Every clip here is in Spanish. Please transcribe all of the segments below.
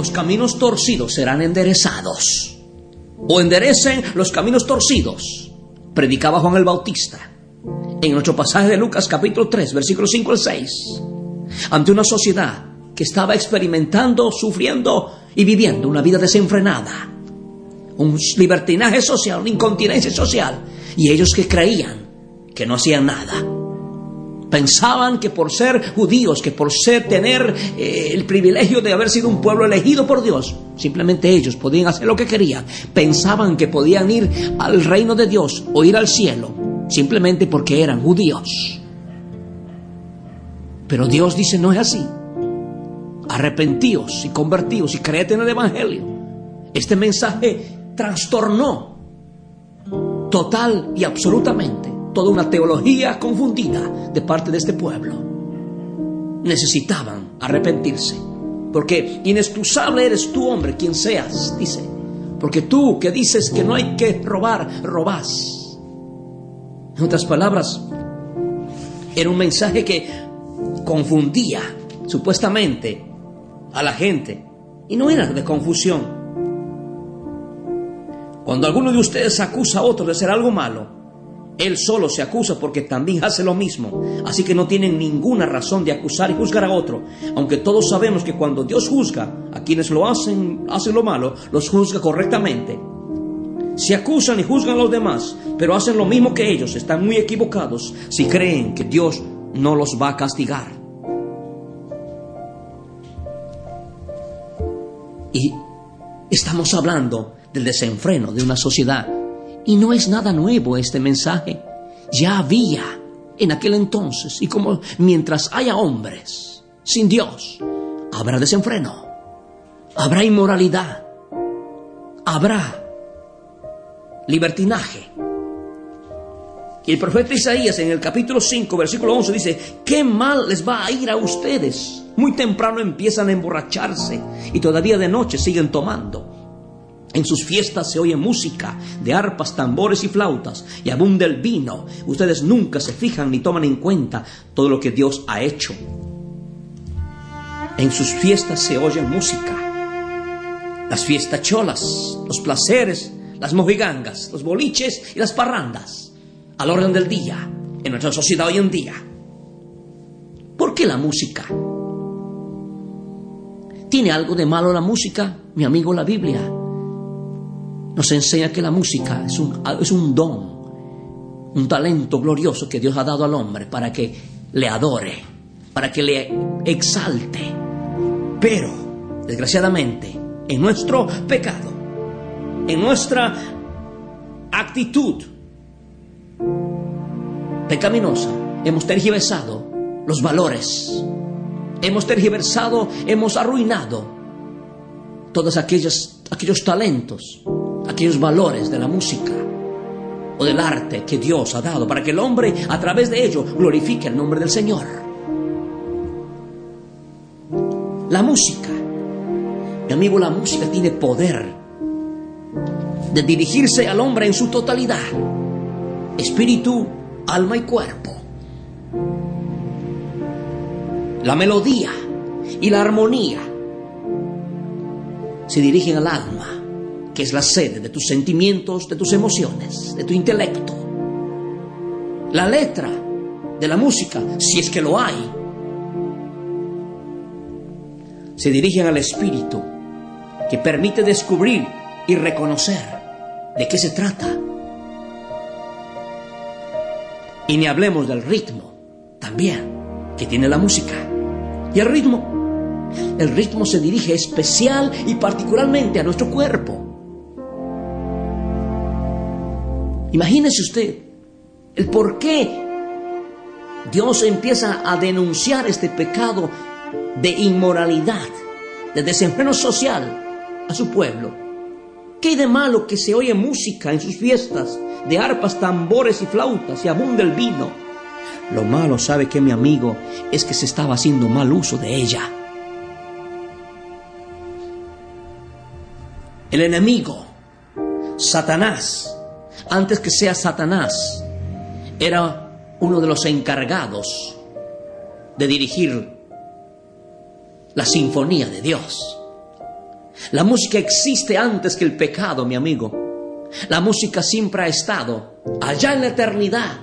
Los caminos torcidos serán enderezados. O enderecen los caminos torcidos. Predicaba Juan el Bautista en nuestro pasaje de Lucas capítulo 3, versículo 5 al 6. Ante una sociedad que estaba experimentando, sufriendo y viviendo una vida desenfrenada. Un libertinaje social, una incontinencia social. Y ellos que creían que no hacían nada. Pensaban que por ser judíos, que por ser tener eh, el privilegio de haber sido un pueblo elegido por Dios, simplemente ellos podían hacer lo que querían. Pensaban que podían ir al reino de Dios o ir al cielo simplemente porque eran judíos. Pero Dios dice no es así. Arrepentíos y convertíos y creed en el Evangelio. Este mensaje trastornó total y absolutamente toda una teología confundida de parte de este pueblo. Necesitaban arrepentirse, porque inexcusable eres tú, hombre, quien seas, dice. Porque tú que dices que no hay que robar, robás. En otras palabras, era un mensaje que confundía supuestamente a la gente y no era de confusión. Cuando alguno de ustedes acusa a otro de hacer algo malo, él solo se acusa porque también hace lo mismo. Así que no tienen ninguna razón de acusar y juzgar a otro. Aunque todos sabemos que cuando Dios juzga a quienes lo hacen, hacen lo malo, los juzga correctamente. Si acusan y juzgan a los demás, pero hacen lo mismo que ellos, están muy equivocados si creen que Dios no los va a castigar. Y estamos hablando del desenfreno de una sociedad. Y no es nada nuevo este mensaje. Ya había en aquel entonces. Y como mientras haya hombres sin Dios, habrá desenfreno. Habrá inmoralidad. Habrá libertinaje. Y el profeta Isaías en el capítulo 5, versículo 11 dice, ¿qué mal les va a ir a ustedes? Muy temprano empiezan a emborracharse y todavía de noche siguen tomando. En sus fiestas se oye música de arpas, tambores y flautas y abunda el vino. Ustedes nunca se fijan ni toman en cuenta todo lo que Dios ha hecho. En sus fiestas se oye música. Las fiestas cholas, los placeres, las mojigangas, los boliches y las parrandas. Al orden del día, en nuestra sociedad hoy en día. ¿Por qué la música? ¿Tiene algo de malo la música? Mi amigo, la Biblia nos enseña que la música es un, es un don, un talento glorioso que Dios ha dado al hombre para que le adore, para que le exalte. Pero, desgraciadamente, en nuestro pecado, en nuestra actitud pecaminosa, hemos tergiversado los valores, hemos tergiversado, hemos arruinado todos aquellos, aquellos talentos aquellos valores de la música o del arte que Dios ha dado para que el hombre a través de ello glorifique el nombre del Señor. La música, mi amigo, la música tiene poder de dirigirse al hombre en su totalidad, espíritu, alma y cuerpo. La melodía y la armonía se dirigen al alma que es la sede de tus sentimientos, de tus emociones, de tu intelecto. La letra de la música, si es que lo hay, se dirigen al espíritu que permite descubrir y reconocer de qué se trata. Y ni hablemos del ritmo también que tiene la música. Y el ritmo, el ritmo se dirige especial y particularmente a nuestro cuerpo. Imagínese usted el por qué Dios empieza a denunciar este pecado de inmoralidad, de desenfreno social a su pueblo. ¿Qué hay de malo que se oye música en sus fiestas, de arpas, tambores y flautas y abunda el vino? Lo malo, sabe que mi amigo, es que se estaba haciendo mal uso de ella. El enemigo, Satanás, antes que sea Satanás, era uno de los encargados de dirigir la sinfonía de Dios. La música existe antes que el pecado, mi amigo. La música siempre ha estado allá en la eternidad,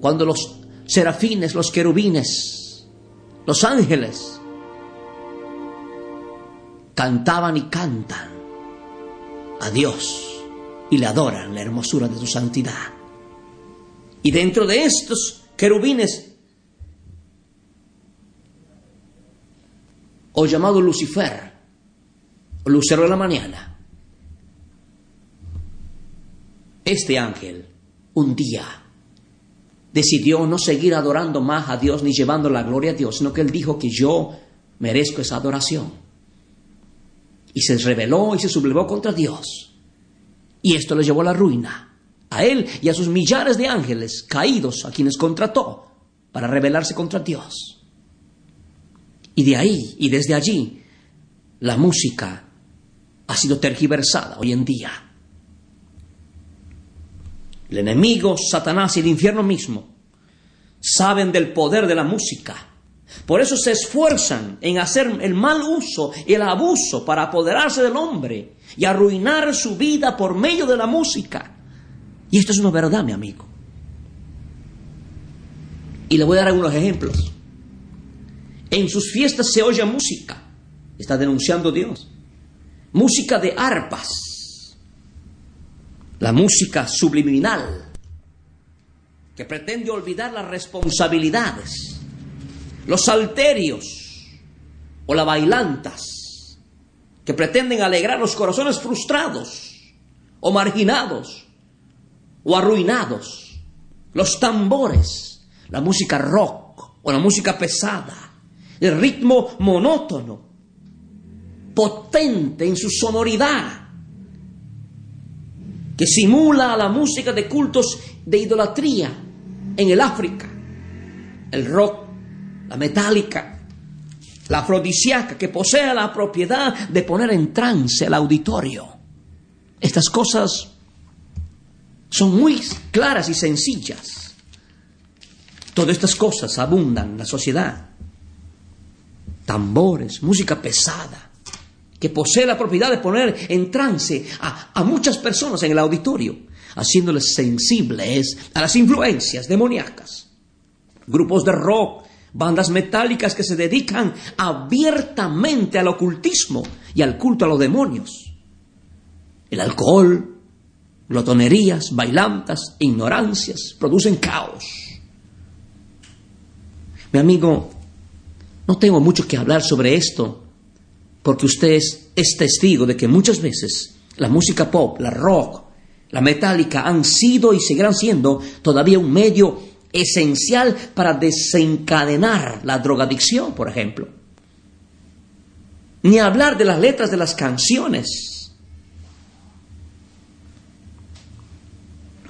cuando los serafines, los querubines, los ángeles cantaban y cantan a Dios y le adoran la hermosura de su santidad. Y dentro de estos querubines, o llamado Lucifer, o lucero de la mañana, este ángel un día decidió no seguir adorando más a Dios ni llevando la gloria a Dios, sino que él dijo que yo merezco esa adoración. Y se rebeló y se sublevó contra Dios. Y esto le llevó a la ruina, a él y a sus millares de ángeles caídos a quienes contrató para rebelarse contra Dios. Y de ahí y desde allí, la música ha sido tergiversada hoy en día. El enemigo, Satanás y el infierno mismo saben del poder de la música. Por eso se esfuerzan en hacer el mal uso y el abuso para apoderarse del hombre y arruinar su vida por medio de la música. Y esto es una verdad, mi amigo. Y le voy a dar algunos ejemplos. En sus fiestas se oye música. Está denunciando Dios. Música de arpas. La música subliminal. Que pretende olvidar las responsabilidades. Los salterios. O las bailantas que pretenden alegrar los corazones frustrados o marginados o arruinados, los tambores, la música rock o la música pesada, el ritmo monótono, potente en su sonoridad, que simula a la música de cultos de idolatría en el África, el rock, la metálica, la afrodisíaca que posee la propiedad de poner en trance al auditorio. Estas cosas son muy claras y sencillas. Todas estas cosas abundan en la sociedad. Tambores, música pesada, que posee la propiedad de poner en trance a, a muchas personas en el auditorio, haciéndoles sensibles a las influencias demoníacas. Grupos de rock, bandas metálicas que se dedican abiertamente al ocultismo y al culto a los demonios. El alcohol, glotonerías, bailantas, ignorancias producen caos. Mi amigo, no tengo mucho que hablar sobre esto, porque usted es, es testigo de que muchas veces la música pop, la rock, la metálica han sido y seguirán siendo todavía un medio esencial para desencadenar la drogadicción, por ejemplo. Ni hablar de las letras de las canciones.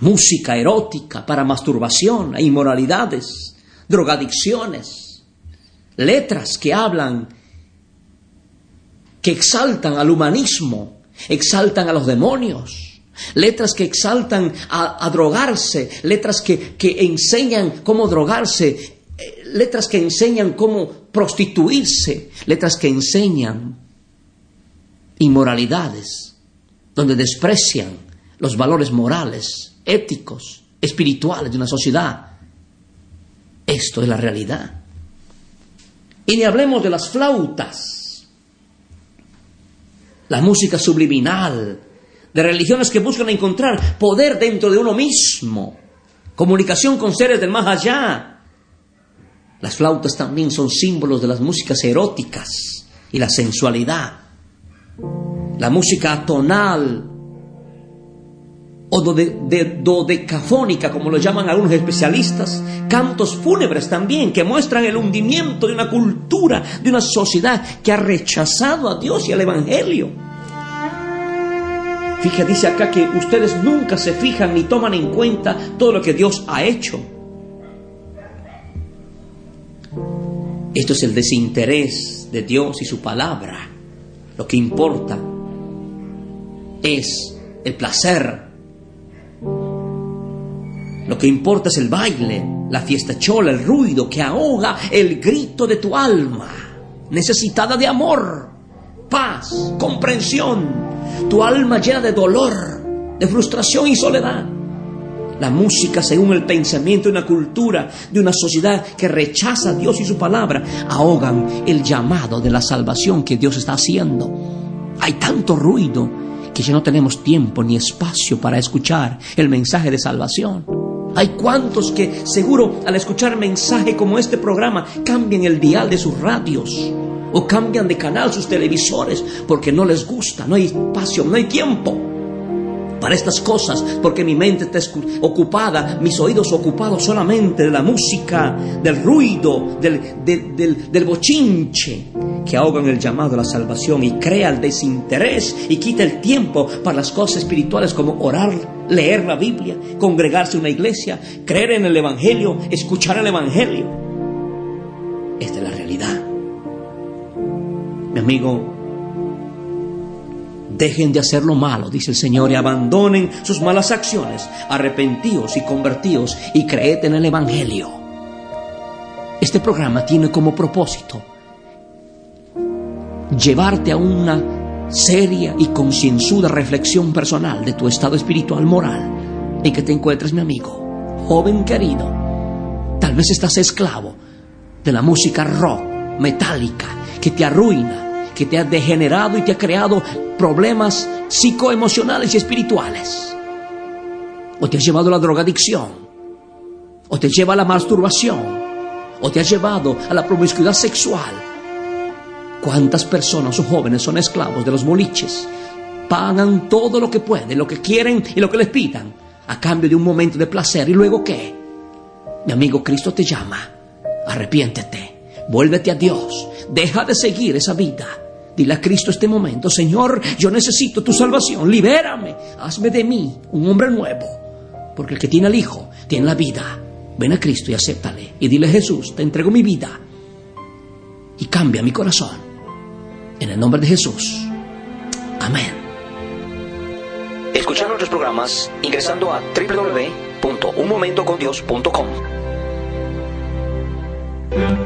Música erótica para masturbación e inmoralidades, drogadicciones. Letras que hablan, que exaltan al humanismo, exaltan a los demonios letras que exaltan a, drogarse, letras que, enseñan cómo drogarse, eh, letras que enseñan cómo prostituirse, letras que enseñan inmoralidades, donde desprecian los valores morales, éticos, espirituales de una sociedad. Esto es la realidad. Y ni hablemos de las flautas, la música subliminal, de religiones que buscan encontrar poder dentro de uno mismo, comunicación con seres del más allá. Las flautas también son símbolos de las músicas eróticas y la sensualidad. La música atonal o de, dodecafónica, como lo llaman algunos especialistas, cantos fúnebres también, que muestran el hundimiento de una cultura, de una sociedad que ha rechazado a Dios y al Evangelio. Fíjate, dice acá que ustedes nunca se fijan ni toman en cuenta todo lo que Dios ha hecho. Esto es el desinterés de Dios y su palabra. Lo que importa es el placer lo que importa es el baile, la fiesta chola, el ruido que ahoga el grito de tu alma, necesitada de amor, paz, comprensión, tu alma llena de dolor, de frustración y soledad. La música, según el pensamiento de una cultura, de una sociedad que rechaza a Dios y su palabra, ahogan el llamado de la salvación que Dios está haciendo. Hay tanto ruido que ya no tenemos tiempo ni espacio para escuchar el mensaje de salvación. Hay cuantos que seguro al escuchar mensaje como este programa cambian el dial de sus radios o cambian de canal sus televisores porque no les gusta, no hay espacio, no hay tiempo para estas cosas, porque mi mente está ocupada, mis oídos ocupados solamente de la música, del ruido, del, del, del, bochinche, que ahogan el llamado a la salvación y crea el desinterés y quita el tiempo para las cosas espirituales como orar, leer la Biblia, congregarse en una iglesia, creer en el Evangelio, escuchar el Evangelio. Esta es la realidad. Mi amigo, Dejen de hacer lo malo, dice el Señor, y abandonen sus malas acciones. Arrepentíos y convertíos y creed en el Evangelio. Este programa tiene como propósito llevarte a una seria y concienzuda reflexión personal de tu estado espiritual moral en que te encuentres, mi amigo, joven querido. Tal vez estás esclavo de la música rock, metálica, que te arruina, que te ha degenerado y te ha creado problemas psicoemocionales y espirituales. O te ha llevado a la drogadicción, o te lleva a la masturbación, o te ha llevado a la promiscuidad sexual. ¿Cuántas personas o jóvenes son esclavos de los boliches? Pagan todo lo que pueden, lo que quieren y lo que les pidan, a cambio de un momento de placer. ¿Y luego qué? Mi amigo Cristo te llama. Arrepiéntete, vuélvete a Dios, deja de seguir esa vida Dile a Cristo este momento, Señor, yo necesito tu salvación, libérame, hazme de mí un hombre nuevo, porque el que tiene al Hijo tiene la vida. Ven a Cristo y acéptale. Y dile, Jesús, te entrego mi vida y cambia mi corazón. En el nombre de Jesús. Amén. Escuchar nuestros programas ingresando a www.unmomentocondios.com.